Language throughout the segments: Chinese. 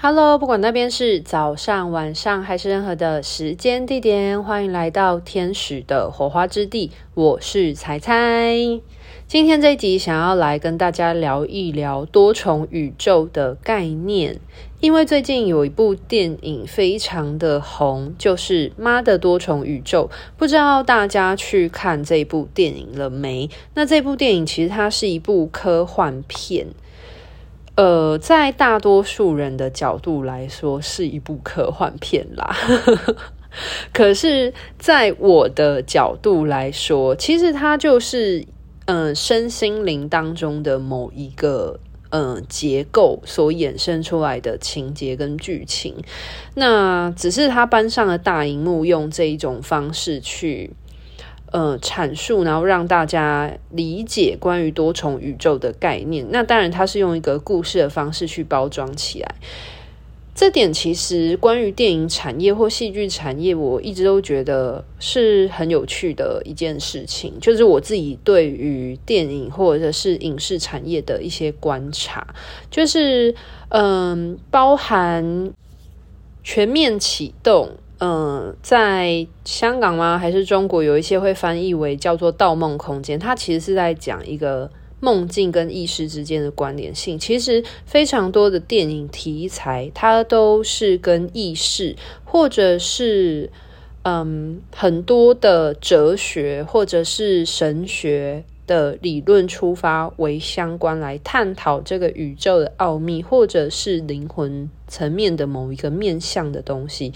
Hello，不管那边是早上、晚上还是任何的时间地点，欢迎来到天使的火花之地。我是彩彩，今天这一集想要来跟大家聊一聊多重宇宙的概念，因为最近有一部电影非常的红，就是《妈的多重宇宙》，不知道大家去看这部电影了没？那这部电影其实它是一部科幻片。呃，在大多数人的角度来说，是一部科幻片啦。可是，在我的角度来说，其实它就是，嗯、身心灵当中的某一个，嗯、结构所衍生出来的情节跟剧情。那只是它搬上了大荧幕，用这一种方式去。呃，阐述，然后让大家理解关于多重宇宙的概念。那当然，它是用一个故事的方式去包装起来。这点其实关于电影产业或戏剧产业，我一直都觉得是很有趣的一件事情。就是我自己对于电影或者是影视产业的一些观察，就是嗯、包含全面启动。嗯，在香港吗？还是中国？有一些会翻译为叫做《盗梦空间》，它其实是在讲一个梦境跟意识之间的关联性。其实非常多的电影题材，它都是跟意识，或者是嗯很多的哲学，或者是神学的理论出发为相关，来探讨这个宇宙的奥秘，或者是灵魂层面的某一个面向的东西。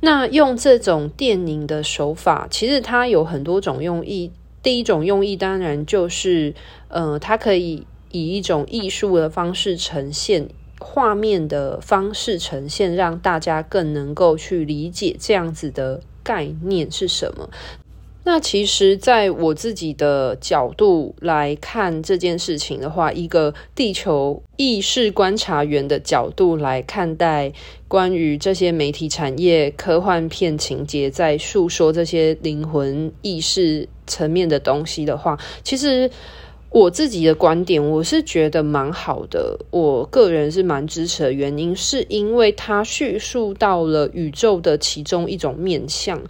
那用这种电影的手法，其实它有很多种用意。第一种用意当然就是，呃，它可以以一种艺术的方式呈现，画面的方式呈现，让大家更能够去理解这样子的概念是什么。那其实，在我自己的角度来看这件事情的话，一个地球意识观察员的角度来看待关于这些媒体产业、科幻片情节在诉说这些灵魂意识层面的东西的话，其实我自己的观点，我是觉得蛮好的。我个人是蛮支持的原因，是因为它叙述到了宇宙的其中一种面向。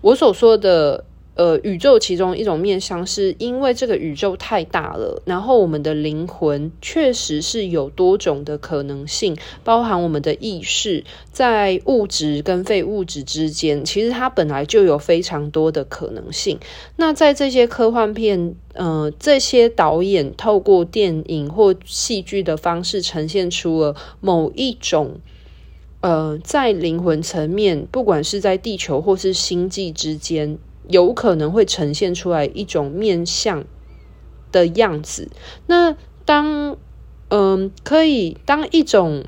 我所说的。呃，宇宙其中一种面向，是因为这个宇宙太大了，然后我们的灵魂确实是有多种的可能性，包含我们的意识在物质跟非物质之间，其实它本来就有非常多的可能性。那在这些科幻片，呃，这些导演透过电影或戏剧的方式呈现出了某一种，呃，在灵魂层面，不管是在地球或是星际之间。有可能会呈现出来一种面相的样子。那当嗯，可以当一种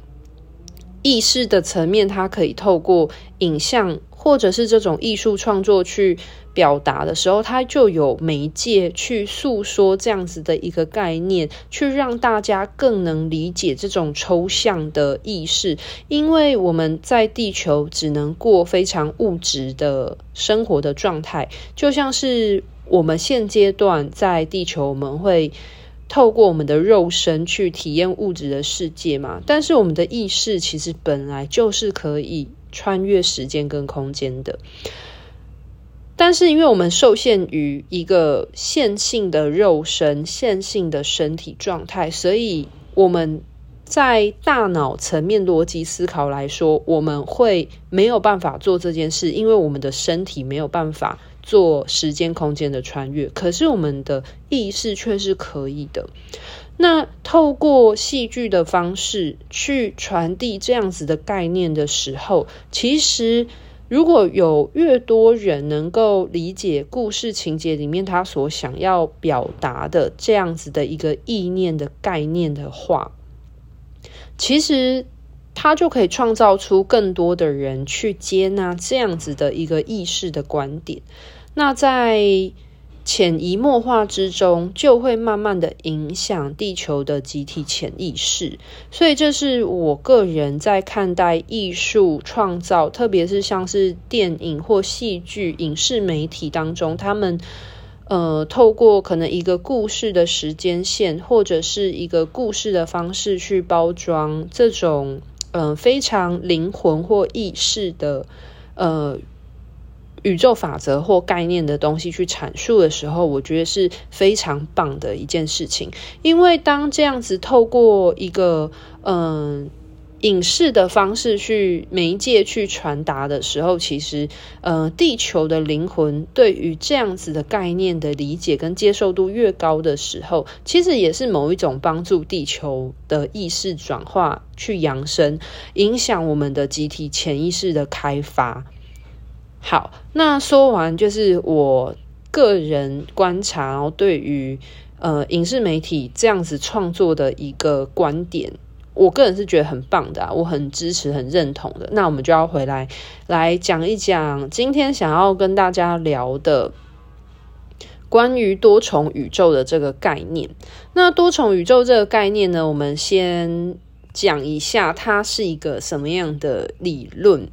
意识的层面，它可以透过影像或者是这种艺术创作去。表达的时候，它就有媒介去诉说这样子的一个概念，去让大家更能理解这种抽象的意识。因为我们在地球只能过非常物质的生活的状态，就像是我们现阶段在地球，我们会透过我们的肉身去体验物质的世界嘛。但是我们的意识其实本来就是可以穿越时间跟空间的。但是，因为我们受限于一个线性的肉身、线性的身体状态，所以我们在大脑层面逻辑思考来说，我们会没有办法做这件事，因为我们的身体没有办法做时间空间的穿越。可是，我们的意识却是可以的。那透过戏剧的方式去传递这样子的概念的时候，其实。如果有越多人能够理解故事情节里面他所想要表达的这样子的一个意念的概念的话，其实他就可以创造出更多的人去接纳这样子的一个意识的观点。那在潜移默化之中，就会慢慢的影响地球的集体潜意识。所以，这是我个人在看待艺术创造，特别是像是电影或戏剧、影视媒体当中，他们呃，透过可能一个故事的时间线，或者是一个故事的方式去包装这种呃非常灵魂或意识的呃宇宙法则或概念的东西去阐述的时候，我觉得是非常棒的一件事情。因为当这样子透过一个嗯。影视的方式去媒介去传达的时候，其实，呃，地球的灵魂对于这样子的概念的理解跟接受度越高的时候，其实也是某一种帮助地球的意识转化、去扬升、影响我们的集体潜意识的开发。好，那说完就是我个人观察，对于呃影视媒体这样子创作的一个观点。我个人是觉得很棒的啊，我很支持、很认同的。那我们就要回来来讲一讲今天想要跟大家聊的关于多重宇宙的这个概念。那多重宇宙这个概念呢，我们先讲一下它是一个什么样的理论。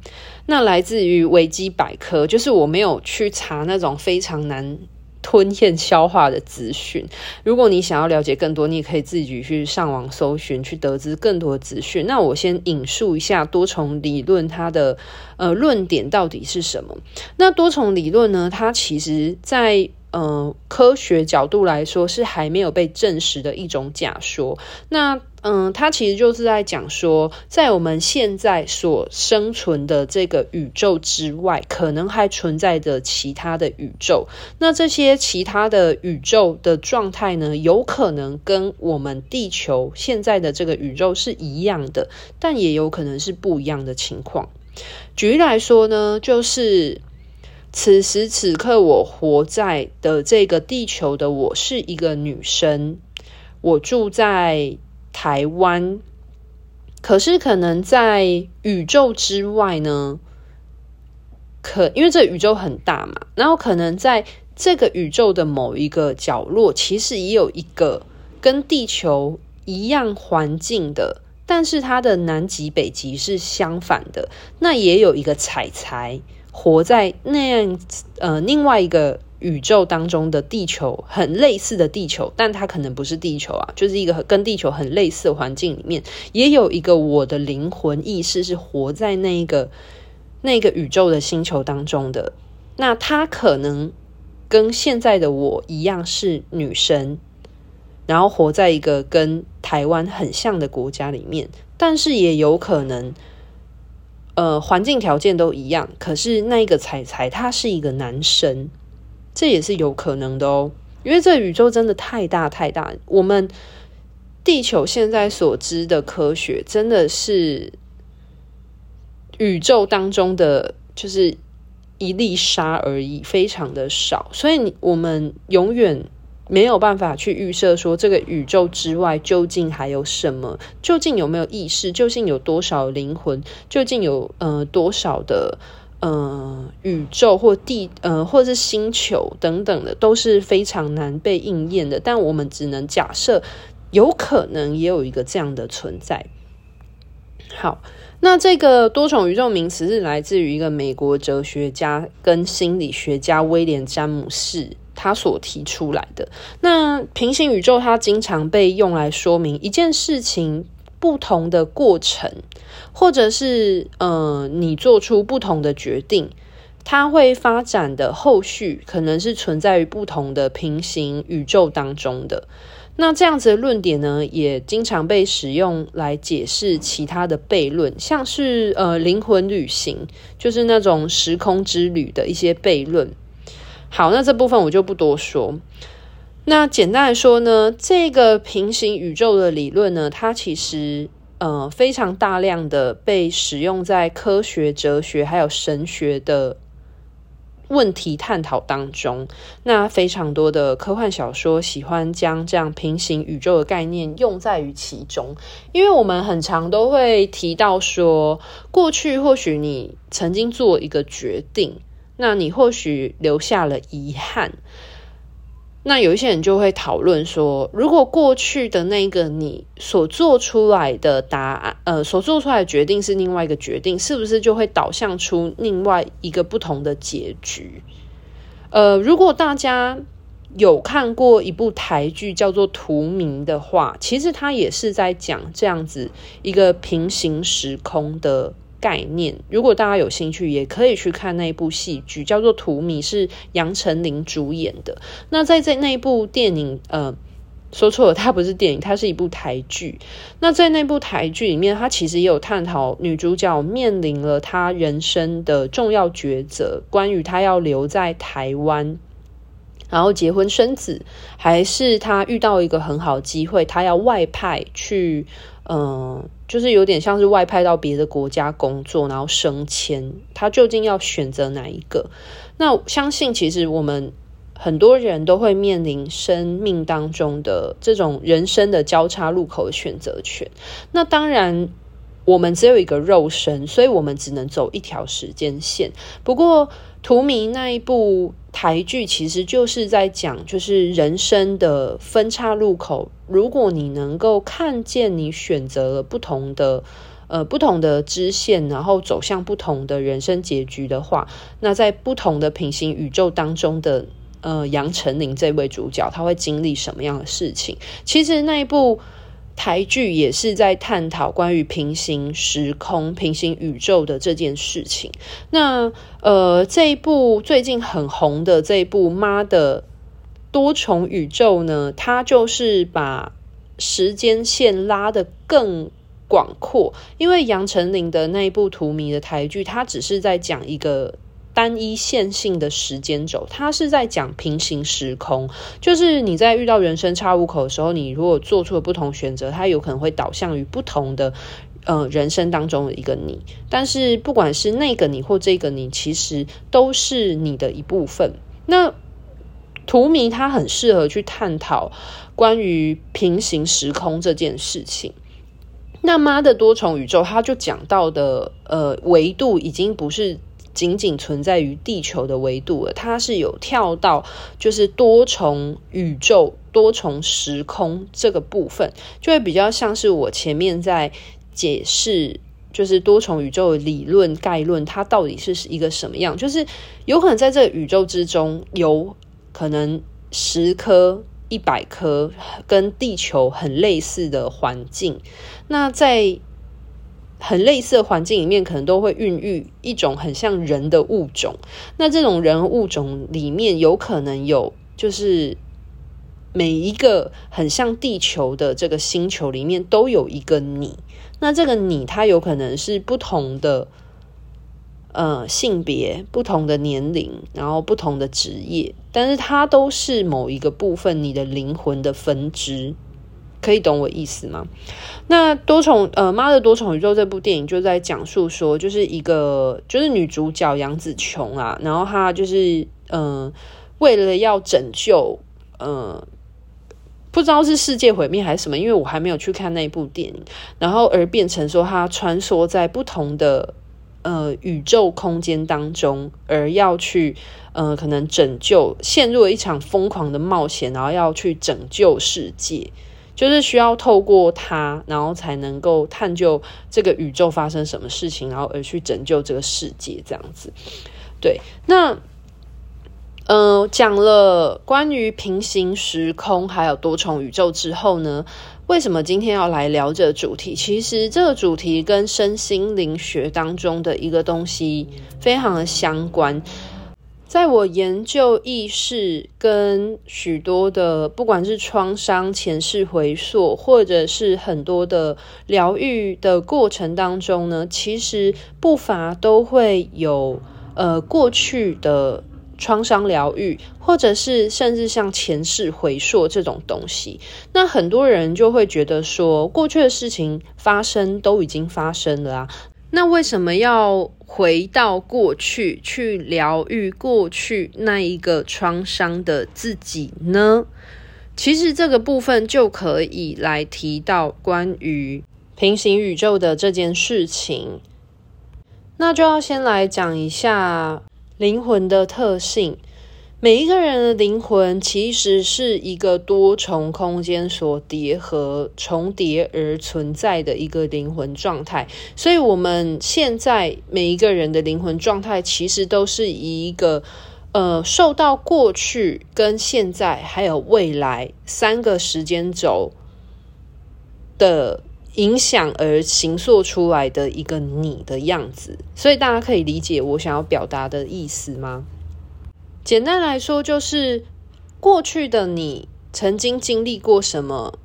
那来自于维基百科，就是我没有去查那种非常难。吞咽消化的资讯。如果你想要了解更多，你也可以自己去上网搜寻，去得知更多的资讯。那我先引述一下多重理论它的呃论点到底是什么？那多重理论呢？它其实在呃科学角度来说是还没有被证实的一种假说。那嗯，它其实就是在讲说，在我们现在所生存的这个宇宙之外，可能还存在着其他的宇宙。那这些其他的宇宙的状态呢，有可能跟我们地球现在的这个宇宙是一样的，但也有可能是不一样的情况。举例来说呢，就是此时此刻我活在的这个地球的我是一个女生，我住在。台湾，可是可能在宇宙之外呢，可因为这宇宙很大嘛，然后可能在这个宇宙的某一个角落，其实也有一个跟地球一样环境的，但是它的南极北极是相反的，那也有一个彩彩活在那样呃另外一个。宇宙当中的地球很类似的地球，但它可能不是地球啊，就是一个跟地球很类似的环境里面，也有一个我的灵魂意识是活在那一个那个宇宙的星球当中的。那它可能跟现在的我一样是女生，然后活在一个跟台湾很像的国家里面，但是也有可能，呃，环境条件都一样，可是那一个彩彩他是一个男生。这也是有可能的哦，因为这宇宙真的太大太大，我们地球现在所知的科学真的是宇宙当中的就是一粒沙而已，非常的少，所以我们永远没有办法去预设说这个宇宙之外究竟还有什么，究竟有没有意识，究竟有多少灵魂，究竟有呃多少的。呃，宇宙或地呃，或者是星球等等的，都是非常难被应验的。但我们只能假设，有可能也有一个这样的存在。好，那这个多重宇宙名词是来自于一个美国哲学家跟心理学家威廉詹姆士他所提出来的。那平行宇宙，它经常被用来说明一件事情。不同的过程，或者是呃，你做出不同的决定，它会发展的后续可能是存在于不同的平行宇宙当中的。那这样子的论点呢，也经常被使用来解释其他的悖论，像是呃灵魂旅行，就是那种时空之旅的一些悖论。好，那这部分我就不多说。那简单来说呢，这个平行宇宙的理论呢，它其实呃非常大量的被使用在科学、哲学还有神学的问题探讨当中。那非常多的科幻小说喜欢将这样平行宇宙的概念用在于其中，因为我们很常都会提到说，过去或许你曾经做一个决定，那你或许留下了遗憾。那有一些人就会讨论说，如果过去的那个你所做出来的答案，呃，所做出来的决定是另外一个决定，是不是就会导向出另外一个不同的结局？呃，如果大家有看过一部台剧叫做《图名》的话，其实它也是在讲这样子一个平行时空的概念。如果大家有兴趣，也可以去看那一部戏剧，叫做《荼蘼》，是杨丞琳主演的。那在这那一部电影，呃，说错了，它不是电影，它是一部台剧。那在那部台剧里面，它其实也有探讨女主角面临了她人生的重要抉择，关于她要留在台湾。然后结婚生子，还是他遇到一个很好的机会，他要外派去，嗯、就是有点像是外派到别的国家工作，然后升迁，他究竟要选择哪一个？那相信其实我们很多人都会面临生命当中的这种人生的交叉路口的选择权。那当然。我们只有一个肉身，所以我们只能走一条时间线。不过，图明那一部台剧其实就是在讲，就是人生的分岔路口。如果你能够看见你选择了不同的呃不同的支线，然后走向不同的人生结局的话，那在不同的平行宇宙当中的呃杨丞琳这位主角，他会经历什么样的事情？其实那一部。台剧也是在探讨关于平行时空、平行宇宙的这件事情。那呃，这一部最近很红的这一部《妈的多重宇宙》呢，它就是把时间线拉得更广阔。因为杨丞琳的那一部《荼蘼》的台剧，它只是在讲一个。单一线性的时间轴，它是在讲平行时空，就是你在遇到人生岔路口的时候，你如果做出了不同选择，它有可能会导向于不同的呃人生当中的一个你。但是不管是那个你或这个你，其实都是你的一部分。那荼蘼它很适合去探讨关于平行时空这件事情。那妈的多重宇宙，它就讲到的呃维度已经不是。仅仅存在于地球的维度了，它是有跳到就是多重宇宙、多重时空这个部分，就会比较像是我前面在解释，就是多重宇宙理论概论，它到底是一个什么样？就是有可能在这个宇宙之中，有可能十颗、一百颗跟地球很类似的环境，那在。很类似的环境里面，可能都会孕育一种很像人的物种。那这种人物种里面，有可能有就是每一个很像地球的这个星球里面，都有一个你。那这个你，它有可能是不同的呃性别、不同的年龄，然后不同的职业，但是它都是某一个部分你的灵魂的分支。可以懂我意思吗？那多重呃，妈的多重宇宙这部电影就在讲述说，就是一个就是女主角杨紫琼啊，然后她就是嗯、呃，为了要拯救呃，不知道是世界毁灭还是什么，因为我还没有去看那部电影，然后而变成说她穿梭在不同的呃宇宙空间当中，而要去呃可能拯救，陷入了一场疯狂的冒险，然后要去拯救世界。就是需要透过它，然后才能够探究这个宇宙发生什么事情，然后而去拯救这个世界，这样子。对，那，嗯、呃，讲了关于平行时空还有多重宇宙之后呢，为什么今天要来聊这个主题？其实这个主题跟身心灵学当中的一个东西非常的相关。在我研究意识跟许多的，不管是创伤、前世回溯，或者是很多的疗愈的过程当中呢，其实不乏都会有呃过去的创伤疗愈，或者是甚至像前世回溯这种东西。那很多人就会觉得说，过去的事情发生都已经发生了啊。那为什么要回到过去去疗愈过去那一个创伤的自己呢？其实这个部分就可以来提到关于平行宇宙的这件事情。那就要先来讲一下灵魂的特性。每一个人的灵魂其实是一个多重空间所叠合、重叠而存在的一个灵魂状态，所以我们现在每一个人的灵魂状态其实都是一个呃，受到过去、跟现在还有未来三个时间轴的影响而形塑出来的一个你的样子，所以大家可以理解我想要表达的意思吗？简单来说，就是过去的你曾经经历过什么，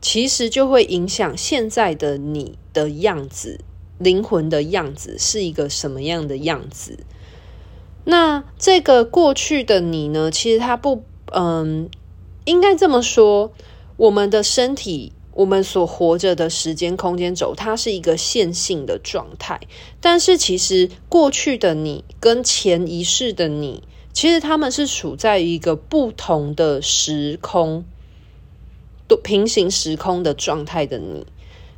其实就会影响现在的你的样子，灵魂的样子是一个什么样的样子。那这个过去的你呢？其实它不，嗯，应该这么说，我们的身体。我们所活着的时间空间轴，它是一个线性的状态。但是，其实过去的你跟前一世的你，其实他们是处在一个不同的时空，都平行时空的状态的你。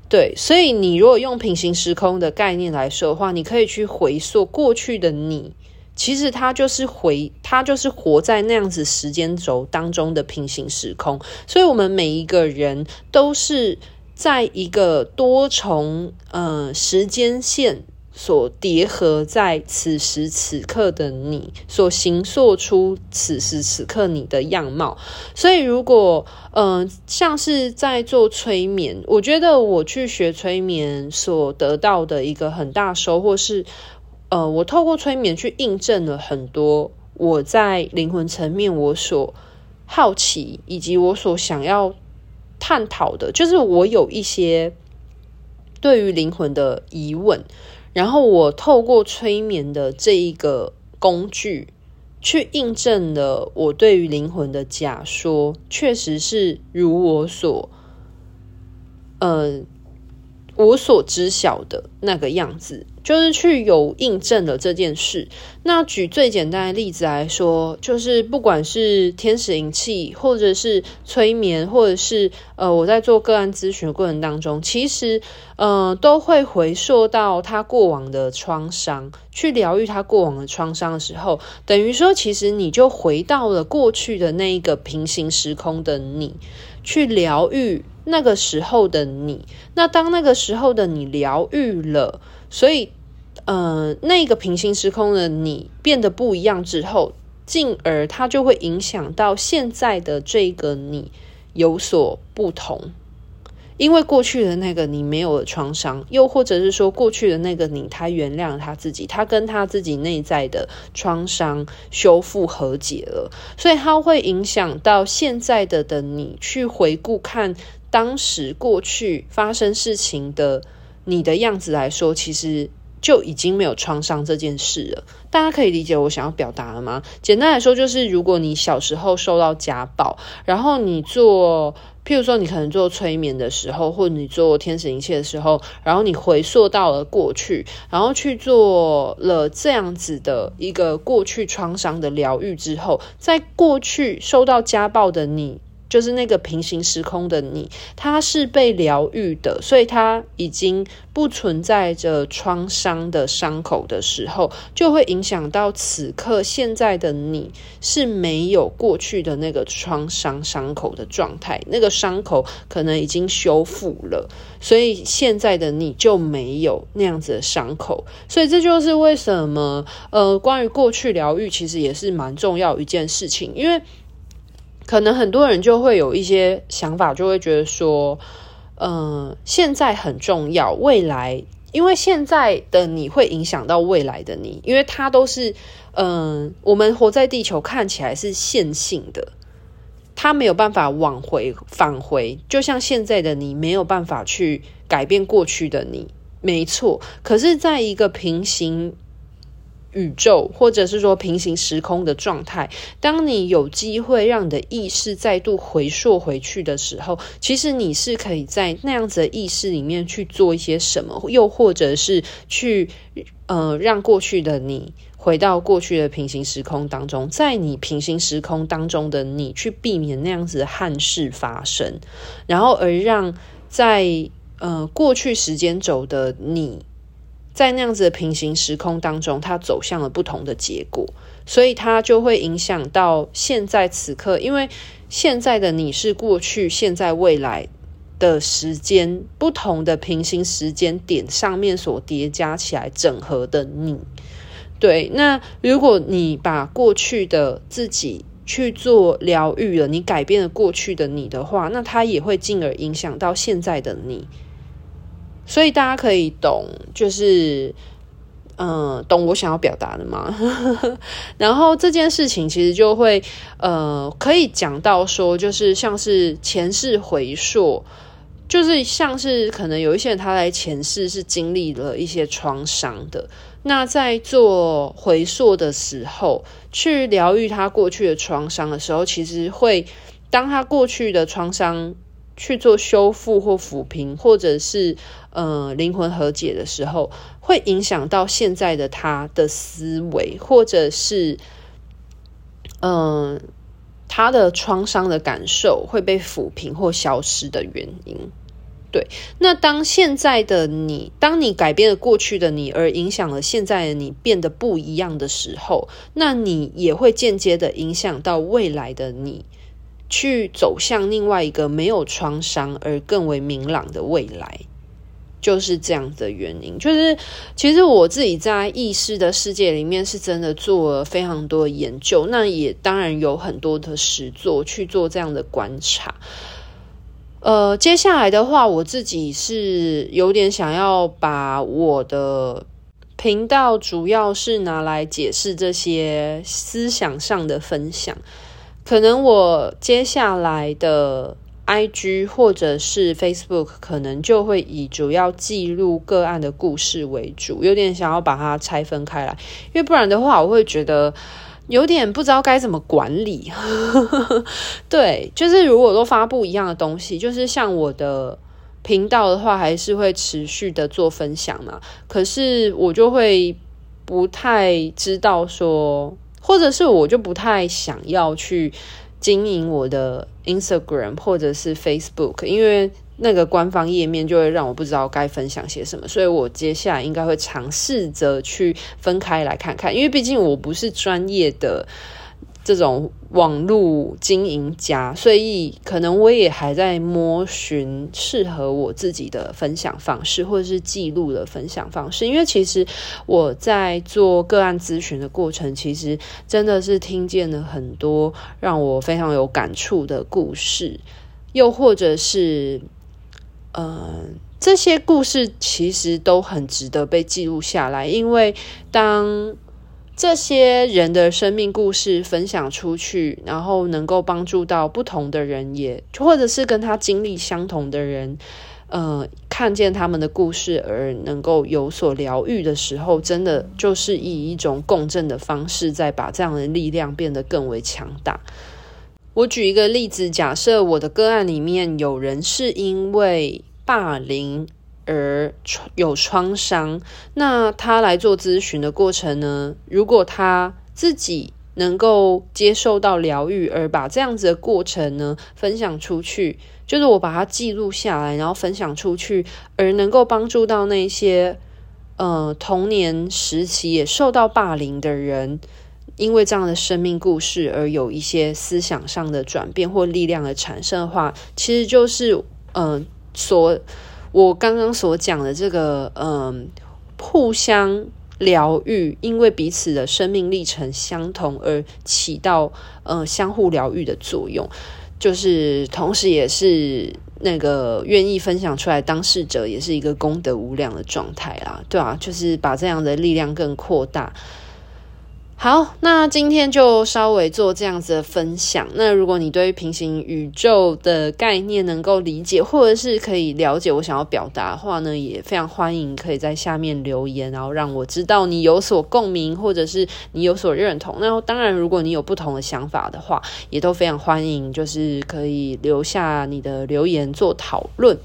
对，所以你如果用平行时空的概念来说的话，你可以去回溯过去的你。其实他就是回，他就是活在那样子时间轴当中的平行时空，所以我们每一个人都是在一个多重呃时间线所叠合在此时此刻的你，所形塑出此时此刻你的样貌。所以如果嗯、呃、像是在做催眠，我觉得我去学催眠所得到的一个很大收获是。呃，我透过催眠去印证了很多我在灵魂层面我所好奇以及我所想要探讨的，就是我有一些对于灵魂的疑问，然后我透过催眠的这一个工具去印证了我对于灵魂的假说，确实是如我所，呃，我所知晓的那个样子。就是去有印证了这件事。那举最简单的例子来说，就是不管是天使灵气，或者是催眠，或者是呃我在做个案咨询的过程当中，其实呃都会回溯到他过往的创伤，去疗愈他过往的创伤的时候，等于说其实你就回到了过去的那一个平行时空的你，去疗愈那个时候的你。那当那个时候的你疗愈了。所以，呃，那个平行时空的你变得不一样之后，进而它就会影响到现在的这个你有所不同，因为过去的那个你没有了创伤，又或者是说过去的那个你他原谅他自己，他跟他自己内在的创伤修复和解了，所以它会影响到现在的的你去回顾看当时过去发生事情的。你的样子来说，其实就已经没有创伤这件事了。大家可以理解我想要表达了吗？简单来说，就是如果你小时候受到家暴，然后你做，譬如说你可能做催眠的时候，或者你做天使灵气的时候，然后你回溯到了过去，然后去做了这样子的一个过去创伤的疗愈之后，在过去受到家暴的你。就是那个平行时空的你，他是被疗愈的，所以他已经不存在着创伤的伤口的时候，就会影响到此刻现在的你是没有过去的那个创伤伤口的状态，那个伤口可能已经修复了，所以现在的你就没有那样子的伤口，所以这就是为什么呃，关于过去疗愈其实也是蛮重要一件事情，因为。可能很多人就会有一些想法，就会觉得说，嗯、现在很重要，未来，因为现在的你会影响到未来的你，因为它都是，嗯、我们活在地球看起来是线性的，它没有办法往回返回，就像现在的你没有办法去改变过去的你，没错。可是，在一个平行。宇宙，或者是说平行时空的状态，当你有机会让你的意识再度回溯回去的时候，其实你是可以在那样子的意识里面去做一些什么，又或者是去呃让过去的你回到过去的平行时空当中，在你平行时空当中的你去避免那样子的憾事发生，然后而让在呃过去时间轴的你。在那样子的平行时空当中，它走向了不同的结果，所以它就会影响到现在此刻。因为现在的你是过去、现在、未来的时间不同的平行时间点上面所叠加起来整合的你，对，那如果你把过去的自己去做疗愈了，你改变了过去的你的话，那它也会进而影响到现在的你。所以大家可以懂，就是。嗯，懂我想要表达的吗？然后这件事情其实就会，呃，可以讲到说，就是像是前世回溯，就是像是可能有一些人他在前世是经历了一些创伤的，那在做回溯的时候，去疗愈他过去的创伤的时候，其实会当他过去的创伤。去做修复或抚平，或者是呃灵魂和解的时候，会影响到现在的他的思维，或者是嗯、他的创伤的感受会被抚平或消失的原因。对，那当现在的你，当你改变了过去的你，而影响了现在的你变得不一样的时候，那你也会间接的影响到未来的你。去走向另外一个没有创伤而更为明朗的未来，就是这样的原因。就是其实我自己在意识的世界里面是真的做了非常多的研究，那也当然有很多的实作去做这样的观察。呃，接下来的话，我自己是有点想要把我的频道主要是拿来解释这些思想上的分享。可能我接下来的 IG 或者是 Facebook 可能就会以主要记录个案的故事为主，有点想要把它拆分开来，因为不然的话，我会觉得有点不知道该怎么管理。对，就是如果都发布一样的东西，就是像我的频道的话，还是会持续的做分享嘛。可是我就会不太知道说。或者是我就不太想要去经营我的 Instagram 或者是 Facebook，因为那个官方页面就会让我不知道该分享些什么，所以我接下来应该会尝试着去分开来看看，因为毕竟我不是专业的。这种网络经营家，所以可能我也还在摸寻适合我自己的分享方式，或者是记录的分享方式。因为其实我在做个案咨询的过程，其实真的是听见了很多让我非常有感触的故事，又或者是，呃，这些故事其实都很值得被记录下来，因为当。这些人的生命故事分享出去，然后能够帮助到不同的人，也或者是跟他经历相同的人，呃，看见他们的故事而能够有所疗愈的时候，真的就是以一种共振的方式，在把这样的力量变得更为强大。我举一个例子，假设我的个案里面有人是因为霸凌。而有创伤，那他来做咨询的过程呢？如果他自己能够接受到疗愈，而把这样子的过程呢分享出去，就是我把它记录下来，然后分享出去，而能够帮助到那些呃童年时期也受到霸凌的人，因为这样的生命故事而有一些思想上的转变或力量的产生的话，其实就是嗯、呃、所。我刚刚所讲的这个，嗯，互相疗愈，因为彼此的生命历程相同而起到，嗯，相互疗愈的作用，就是同时也是那个愿意分享出来当事者也是一个功德无量的状态啦，对啊，就是把这样的力量更扩大。好，那今天就稍微做这样子的分享。那如果你对于平行宇宙的概念能够理解，或者是可以了解我想要表达的话呢，也非常欢迎可以在下面留言，然后让我知道你有所共鸣，或者是你有所认同。那当然，如果你有不同的想法的话，也都非常欢迎，就是可以留下你的留言做讨论。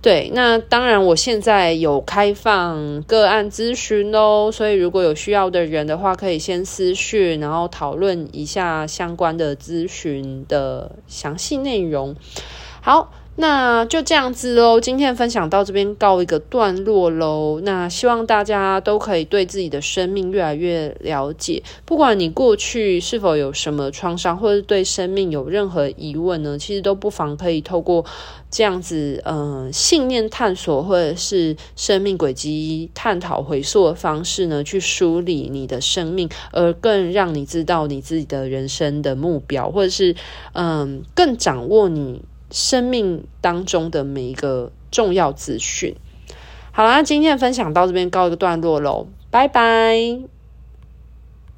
对，那当然，我现在有开放个案咨询哦，所以如果有需要的人的话，可以先私讯，然后讨论一下相关的咨询的详细内容。好，那就这样子喽，今天分享到这边告一个段落喽。那希望大家都可以对自己的生命越来越了解。不管你过去是否有什么创伤，或者对生命有任何疑问呢，其实都不妨可以透过这样子，嗯、信念探索或者是生命轨迹探讨回溯的方式呢，去梳理你的生命，而更让你知道你自己的人生的目标，或者是嗯、更掌握你。生命当中的每一个重要资讯。好啦，今天的分享到这边告一个段落喽，拜拜。